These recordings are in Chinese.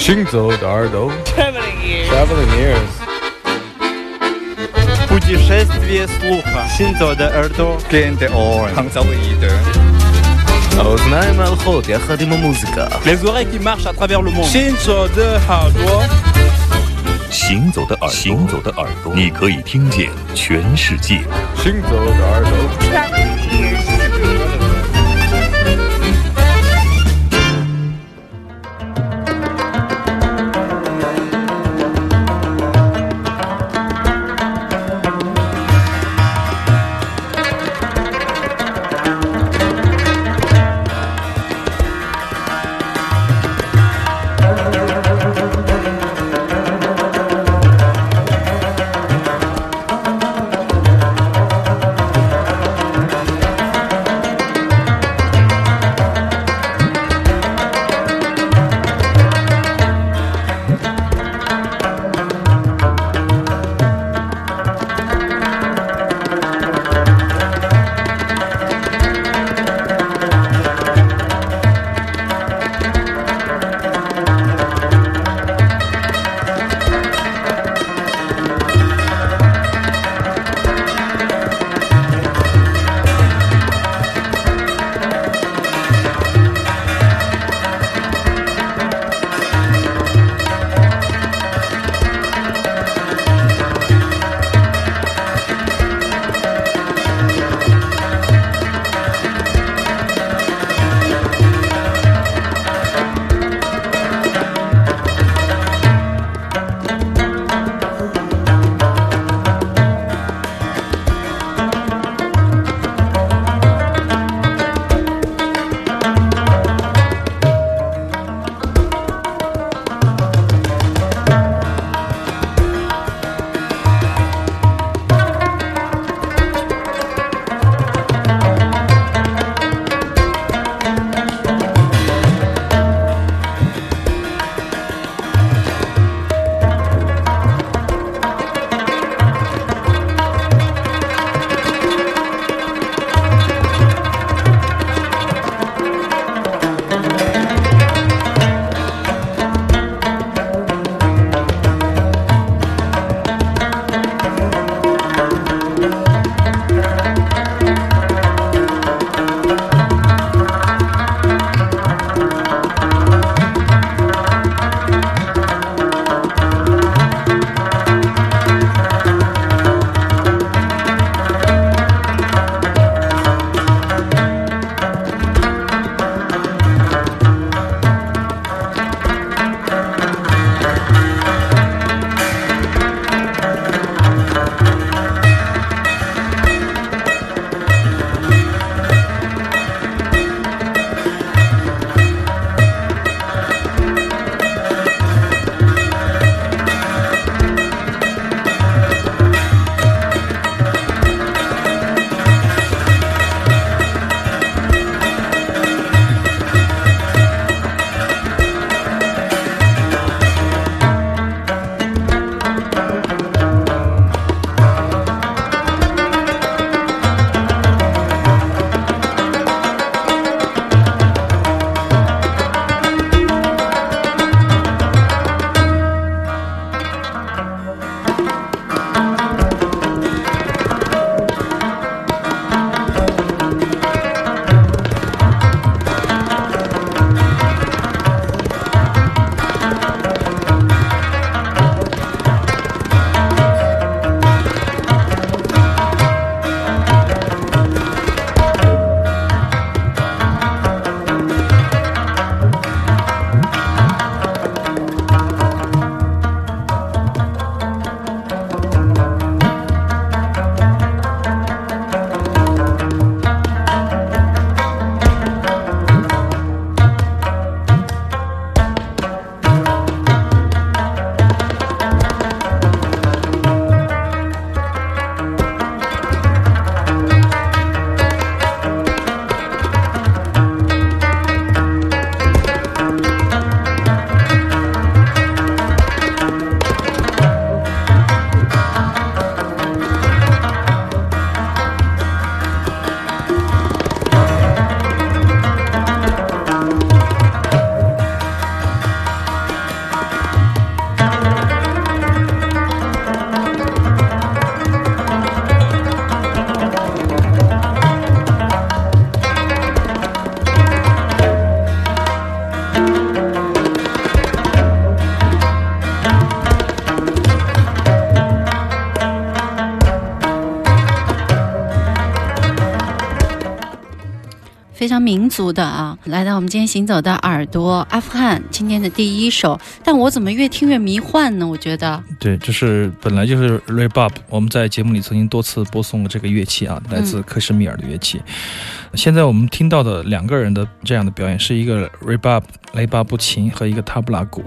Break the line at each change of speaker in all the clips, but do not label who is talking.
行走的耳朵
Traveling ears.
Traveling ears
Путешествие слуха. Синзо де Эрдо.
Gente on. Hangzauide.
האוזניים ההלכות יחד עם המוזיקה
Les oreilles qui marchent à travers le monde.
行走的耳朵，
行走的耳朵，行走的耳朵，你可以听见全世界。
行走的耳朵 《
民族的啊。来到我们今天行走的耳朵，阿富汗今天的第一首，但我怎么越听越迷幻呢？我觉得，
对，这是本来就是 rebab，我们在节目里曾经多次播送过这个乐器啊，来自克什米尔的乐器。现在我们听到的两个人的这样的表演，是一个 rebab 雷巴布琴和一个塔布拉鼓。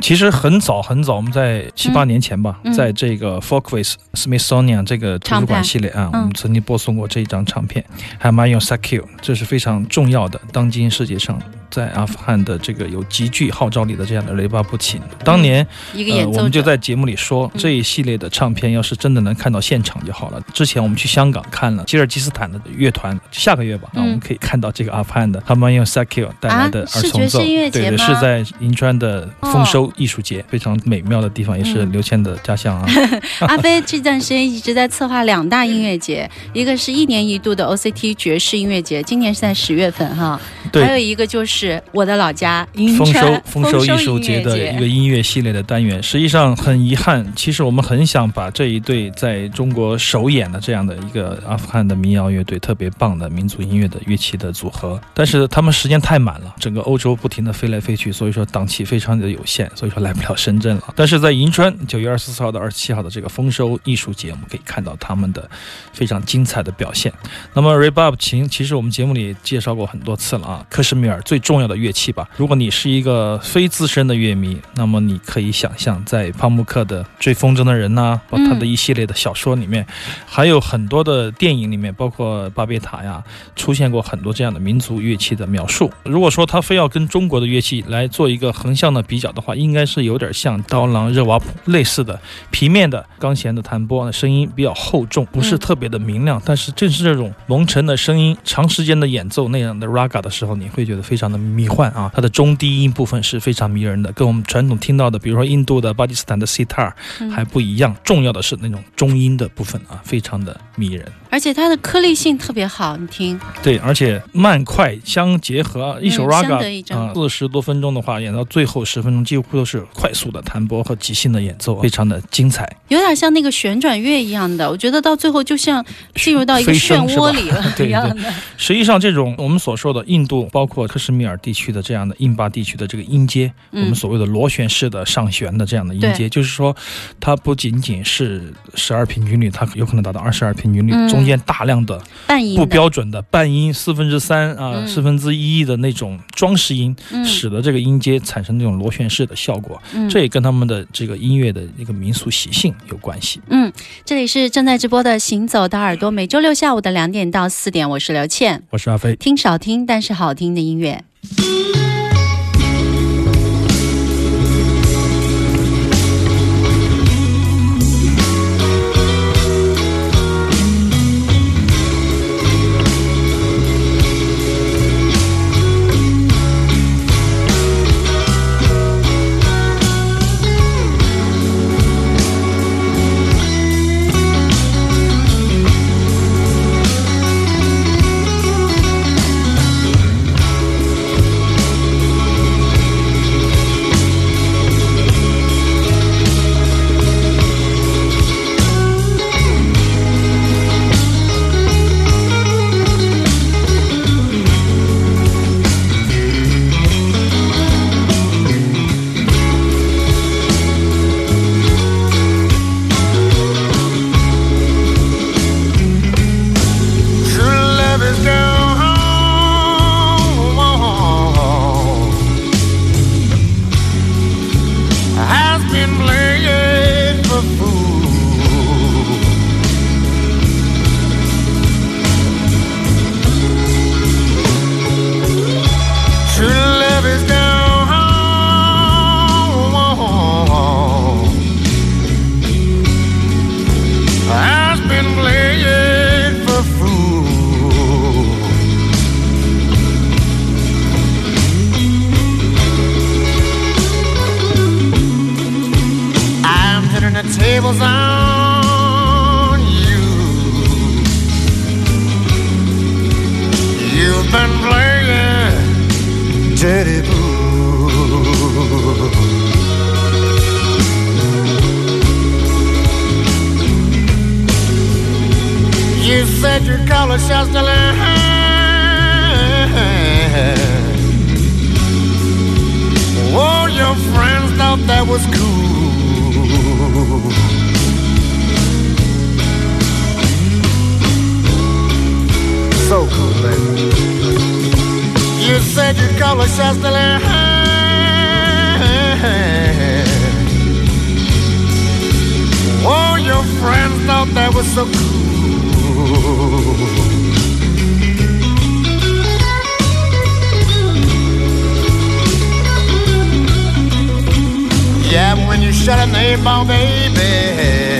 其实很早很早，我们在七八年前吧，在这个 Folkways Smithsonian 这个图书馆系列啊，我们曾经播送过这一张唱片，还有 Mayon Sakil，这是非常重要的，当今世界上。在阿富汗的这个有极具号召力的这样的雷巴布琴，当年
一个演奏
我们就在节目里说，这一系列的唱片要是真的能看到现场就好了。之前我们去香港看了吉尔吉斯坦的乐团，下个月吧，那我们可以看到这个阿富汗的他们用 Sakil 带来的儿童奏，对对，是在银川的丰收艺术节，非常美妙的地方，也是刘谦的家乡啊。
阿飞这段时间一直在策划两大音乐节，一个是一年一度的 OCT 爵士音乐节，今年是在十月份哈，对还有一个就是。我的老家
丰收丰收艺术节的一个音乐系列的单元。实际上很遗憾，其实我们很想把这一对在中国首演的这样的一个阿富汗的民谣乐队，特别棒的民族音乐的乐器的组合，但是他们时间太满了，整个欧洲不停的飞来飞去，所以说档期非常的有限，所以说来不了深圳了。但是在银川九月二十四号到二十七号的这个丰收艺术节，我们可以看到他们的非常精彩的表现。那么 Rebab 琴，其实我们节目里介绍过很多次了啊，克什米尔最。重要的乐器吧。如果你是一个非资深的乐迷，那么你可以想象，在帕慕克的《追风筝的人》呐，包括他的一系列的小说里面，还有很多的电影里面，包括巴别塔呀，出现过很多这样的民族乐器的描述。如果说他非要跟中国的乐器来做一个横向的比较的话，应该是有点像刀郎、热瓦普类似的皮面的钢弦的弹拨，声音比较厚重，不是特别的明亮。但是正是这种蒙尘的声音，长时间的演奏那样的 raga 的时候，你会觉得非常的。迷幻啊，它的中低音部分是非常迷人的，跟我们传统听到的，比如说印度的巴基斯坦的 sitar 还不一样。重要的是那种中音的部分啊，非常的迷人。
而且它的颗粒性特别好，你听。
对，而且慢快相结合，一首 raga 啊，四十多分钟的话，演到最后十分钟几乎都是快速的弹拨和即兴的演奏，非常的精彩。
有点像那个旋转乐一样的，我觉得到最后就像进入到一个漩涡里了 一样的。
实际上，这种我们所说的印度，包括克什米尔地区的这样的印巴地区的这个音阶，我们所谓的螺旋式的上旋的这样的音阶，就是说，它不仅仅是十二平均律，它有可能达到二十二平均律。中间大量的半音不标准的半音四分之三啊四分之一的那种装饰音，使得这个音阶产生那种螺旋式的效果。这也跟他们的这个音乐的一个民俗习性有关系。
嗯，这里是正在直播的《行走的耳朵》，每周六下午的两点到四点，我是刘倩，
我是阿飞，
听少听但是好听的音乐。
Said you'd call her Shasta Oh, your friends thought that was so cool. Yeah, when you shut an eight ball, baby.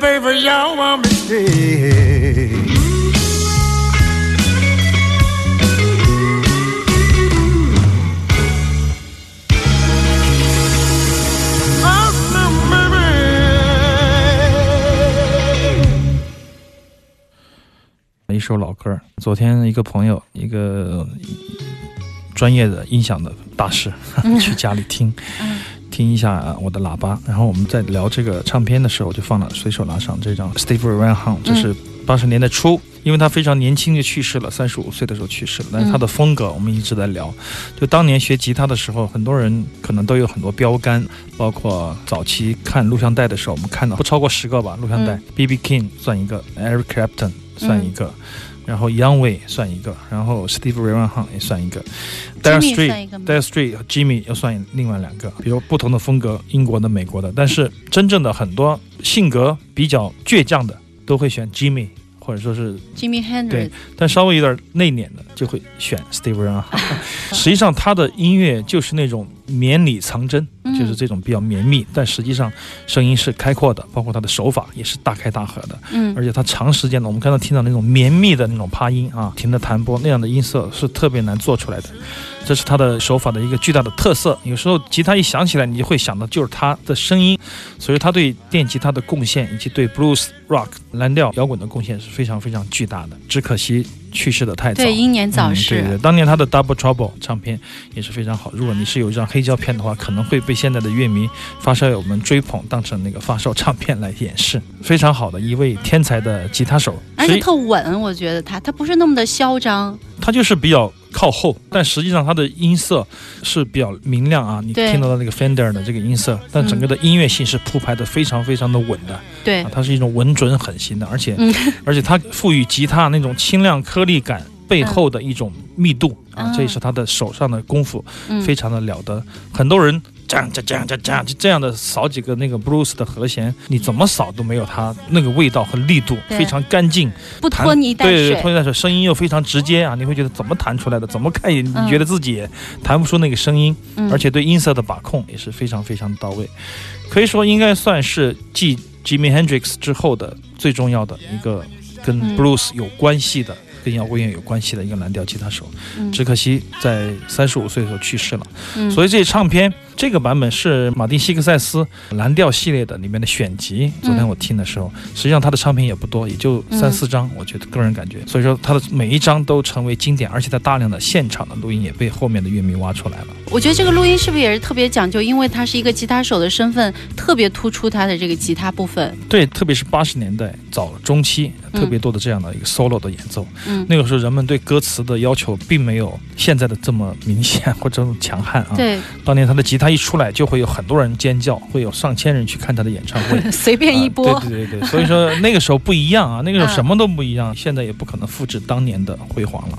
飞飞鸟，我是
一首老歌。昨天一个朋友，一个专业的音响的大师，去家里听。听一下啊我的喇叭。然后我们在聊这个唱片的时候，就放了随手拿上这张 Steve Ray Vaughan，这是八十年代初。因为他非常年轻就去世了，三十五岁的时候去世了。但是他的风格，我们一直在聊。就当年学吉他的时候，很多人可能都有很多标杆，包括早期看录像带的时候，我们看到不超过十个吧，录像带。B.B. King 算一个，Eric Clapton 算一个。然后 Young Way 算一个，然后 Steve Ray Vaughan 也算一个 d a r e Street、d a r e Street 和 Jimmy 又算另外两个，比如不同的风格，英国的、美国的，但是真正的很多性格比较倔强的都会选 Jimmy，或者说是
Jimmy Hendrix，
对，但稍微有点内敛的就会选 Steve Ray Vaughan。实际上他的音乐就是那种绵里藏针，就是这种比较绵密，但实际上声音是开阔的，包括他的手法也是大开大合的。
嗯，
而且他长时间的，我们刚才听到那种绵密的那种趴音啊，停的弹拨那样的音色是特别难做出来的，这是他的手法的一个巨大的特色。有时候吉他一响起来，你就会想到就是他的声音，所以他对电吉他的贡献以及对 blues rock 蓝调摇滚的贡献是非常非常巨大的。只可惜去世的太早，
对，英年早逝。
对对，当年他的 Double Trouble 唱片也是非常好。如果你是有一张黑胶片的话，可能会被现在的乐迷、发烧友们追捧，当成那个发烧唱片来演示。非常好的一位天才的吉他手，
而且特稳，我觉得他他不是那么的嚣张，
他就是比较靠后，但实际上它的音色是比较明亮啊。你听到的那个 Fender 的这个音色，但整个的音乐性是铺排的非常非常的稳的。
对，
它是一种稳准狠型的，而且 而且它赋予吉他那种清亮颗粒感背后的一种密度啊，这也是他的手上的功夫非常的了得。很多人这样这样这样就这样的扫几个那个 blues 的和弦，你怎么扫都没有它那个味道和力度，非常干净，
不拖泥带水，
对对，拖泥带水，声音又非常直接啊！你会觉得怎么弹出来的？怎么看也你觉得自己也弹不出那个声音，而且对音色的把控也是非常非常到位，可以说应该算是继 Jimmy Hendrix 之后的最重要的一个跟 blues 有关系的。跟摇滚乐有关系的一个蓝调吉他手，只可惜在三十五岁的时候去世了。所以这唱片这个版本是马丁·西克塞斯蓝调系列的里面的选集。昨天我听的时候，实际上他的唱片也不多，也就三四张。我觉得个人感觉，所以说他的每一张都成为经典，而且他大量的现场的录音也被后面的乐迷挖出来了。
我觉得这个录音是不是也是特别讲究？因为他是一个吉他手的身份，特别突出他的这个吉他部分。
对，特别是八十年代早中期，特别多的这样的一个 solo 的演奏。嗯那个时候人们对歌词的要求并没有现在的这么明显或者强悍啊。
对，
当年他的吉他一出来，就会有很多人尖叫，会有上千人去看他的演唱会，
随便一播。
对对对对，所以说那个时候不一样啊，那个时候什么都不一样，现在也不可能复制当年的辉煌了。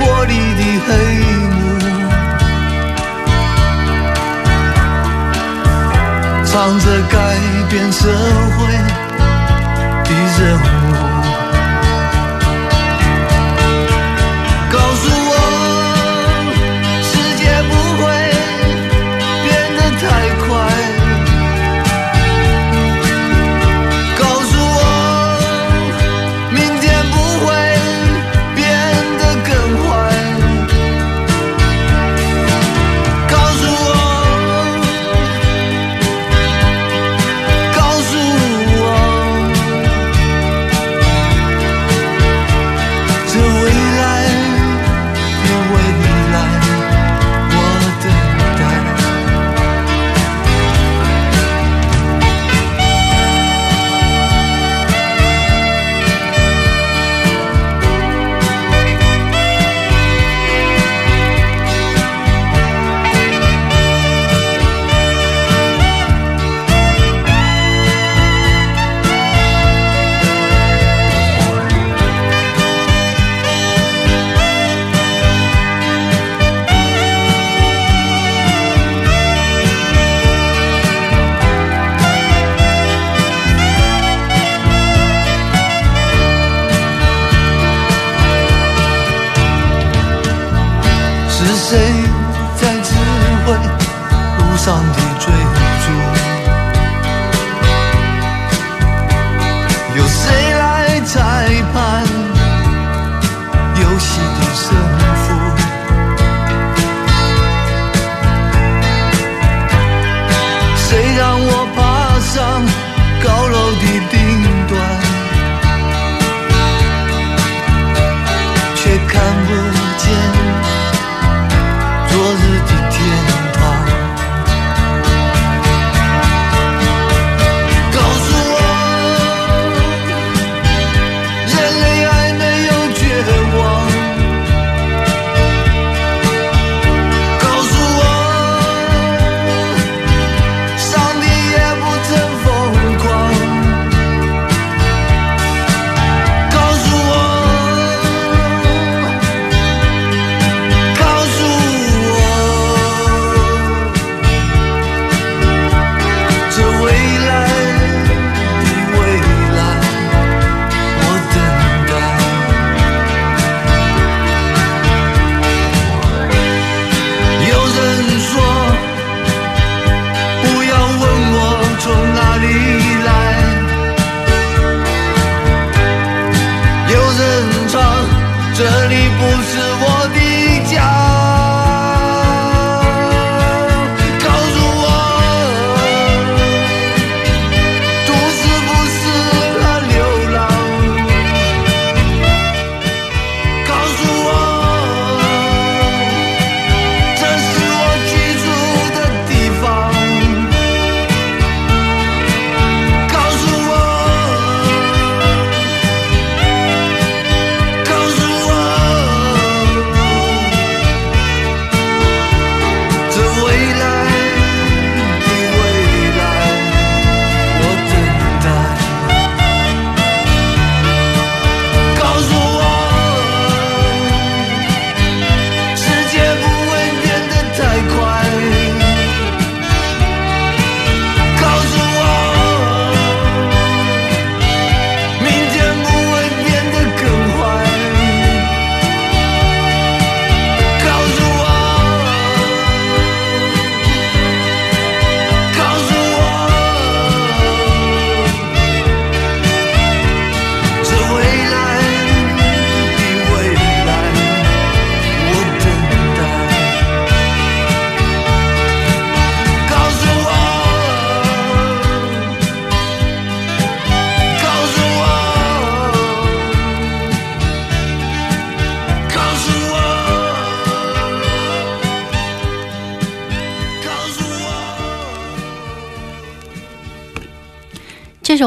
玻璃的黑幕，藏着改变社会的
人
物。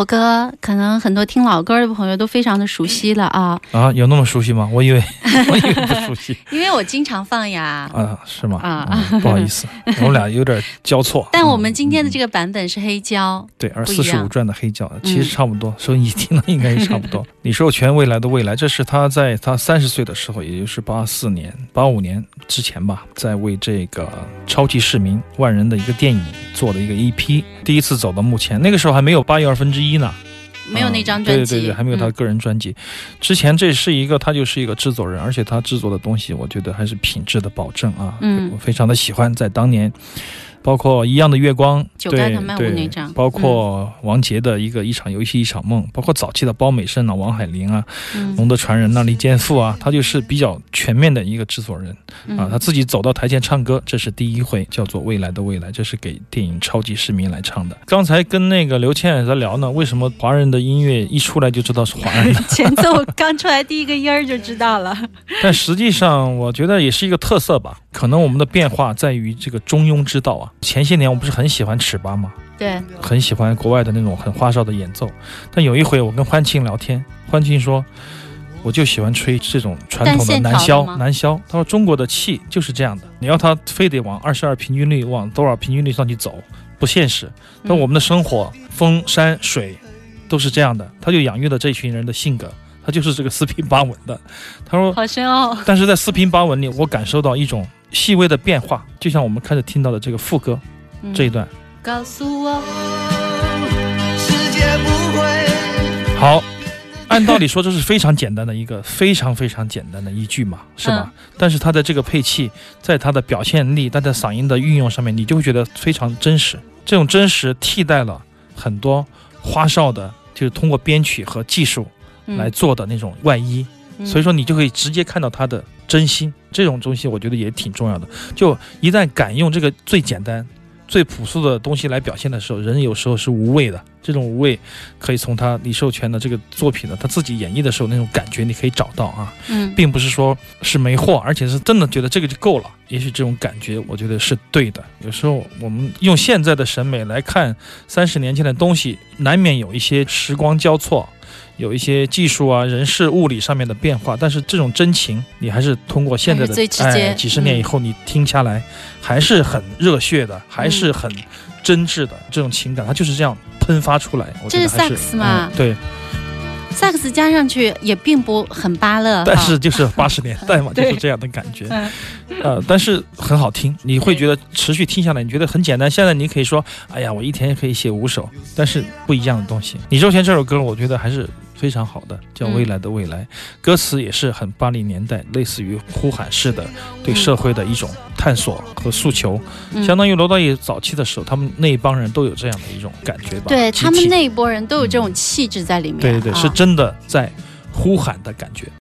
首歌可能很多听老歌的朋友都非常的熟悉了啊
啊，有那么熟悉吗？我以为 我以为不熟悉，
因为我经常放呀
啊，是吗？啊，不好意思，我们俩有点交错。
但我们今天的这个版本是黑胶，
对，而四十五转的黑胶其实差不多，收音机听的应该也差不多。李寿全未来的未来，这是他在他三十岁的时候，也就是八四年、八五年之前吧，在为这个超级市民万人的一个电影做的一个 EP，第一次走到目前，那个时候还没有八亿二分之。一呢，
没有那张专
辑，对对对，还没有他个人专辑。之前这是一个，他就是一个制作人，而且他制作的东西，我觉得还是品质的保证啊。嗯，我非常的喜欢，在当年。包括一样的月光，
对对，
包括王杰的一个一场游戏一场梦，包括早期的包美胜啊、王海玲啊、龙的传人啊、李健富啊，他就是比较全面的一个制作人啊。他自己走到台前唱歌，这是第一回，叫做《未来的未来》，这是给电影《超级市民》来唱的。刚才跟那个刘倩在聊呢，为什么华人的音乐一出来就知道是华人的？
前奏刚出来第一个音儿就知道了。
但实际上，我觉得也是一个特色吧。可能我们的变化在于这个中庸之道啊。前些年我不是很喜欢尺八吗？
对，
很喜欢国外的那种很花哨的演奏。但有一回我跟欢庆聊天，欢庆说，我就喜欢吹这种传统的南箫。南箫，他说中国的气就是这样的，你要他非得往二十二平均律往多少平均律上去走，不现实。但我们的生活，风山水，都是这样的。他就养育了这群人的性格。他就是这个四平八稳的，他说
好深奥。
但是在四平八稳里，我感受到一种细微的变化，就像我们开始听到的这个副歌这一段。
告诉我，
世界不会
好。按道理说，这是非常简单的一个 非常非常简单的一句嘛，是吧？但是他的这个配器，在他的表现力，他在嗓音的运用上面，你就会觉得非常真实。这种真实替代了很多花哨的，就是通过编曲和技术。来做的那种外衣，所以说你就可以直接看到他的真心。这种东西我觉得也挺重要的。就一旦敢用这个最简单、最朴素的东西来表现的时候，人有时候是无畏的。这种无畏，可以从他李寿全的这个作品呢，他自己演绎的时候那种感觉，你可以找到啊。嗯，并不是说是没货，而且是真的觉得这个就够了。也许这种感觉，我觉得是对的。有时候我们用现在的审美来看三十年前的东西，难免有一些时光交错。有一些技术啊、人事物理上面的变化，但是这种真情，你还是通过现在的哎几十年以后，你听下来还是很热血的，还是很真挚的这种情感，它就是这样喷发出来。
这是萨克斯吗？
对，
萨克斯加上去也并不很巴乐，
但是就是八十年代嘛，就是这样的感觉。呃，但是很好听，你会觉得持续听下来，你觉得很简单。现在你可以说，哎呀，我一天可以写五首，但是不一样的东西。李周全这首歌，我觉得还是。非常好的，叫《未来的未来》，歌词也是很八零年代，类似于呼喊式的对社会的一种探索和诉求，相当于罗大佑早期的时候，他们那一帮人都有这样的一种感觉吧？
对他们那一波人都有这种气质在里面。
对对对，是真的在呼喊的感觉。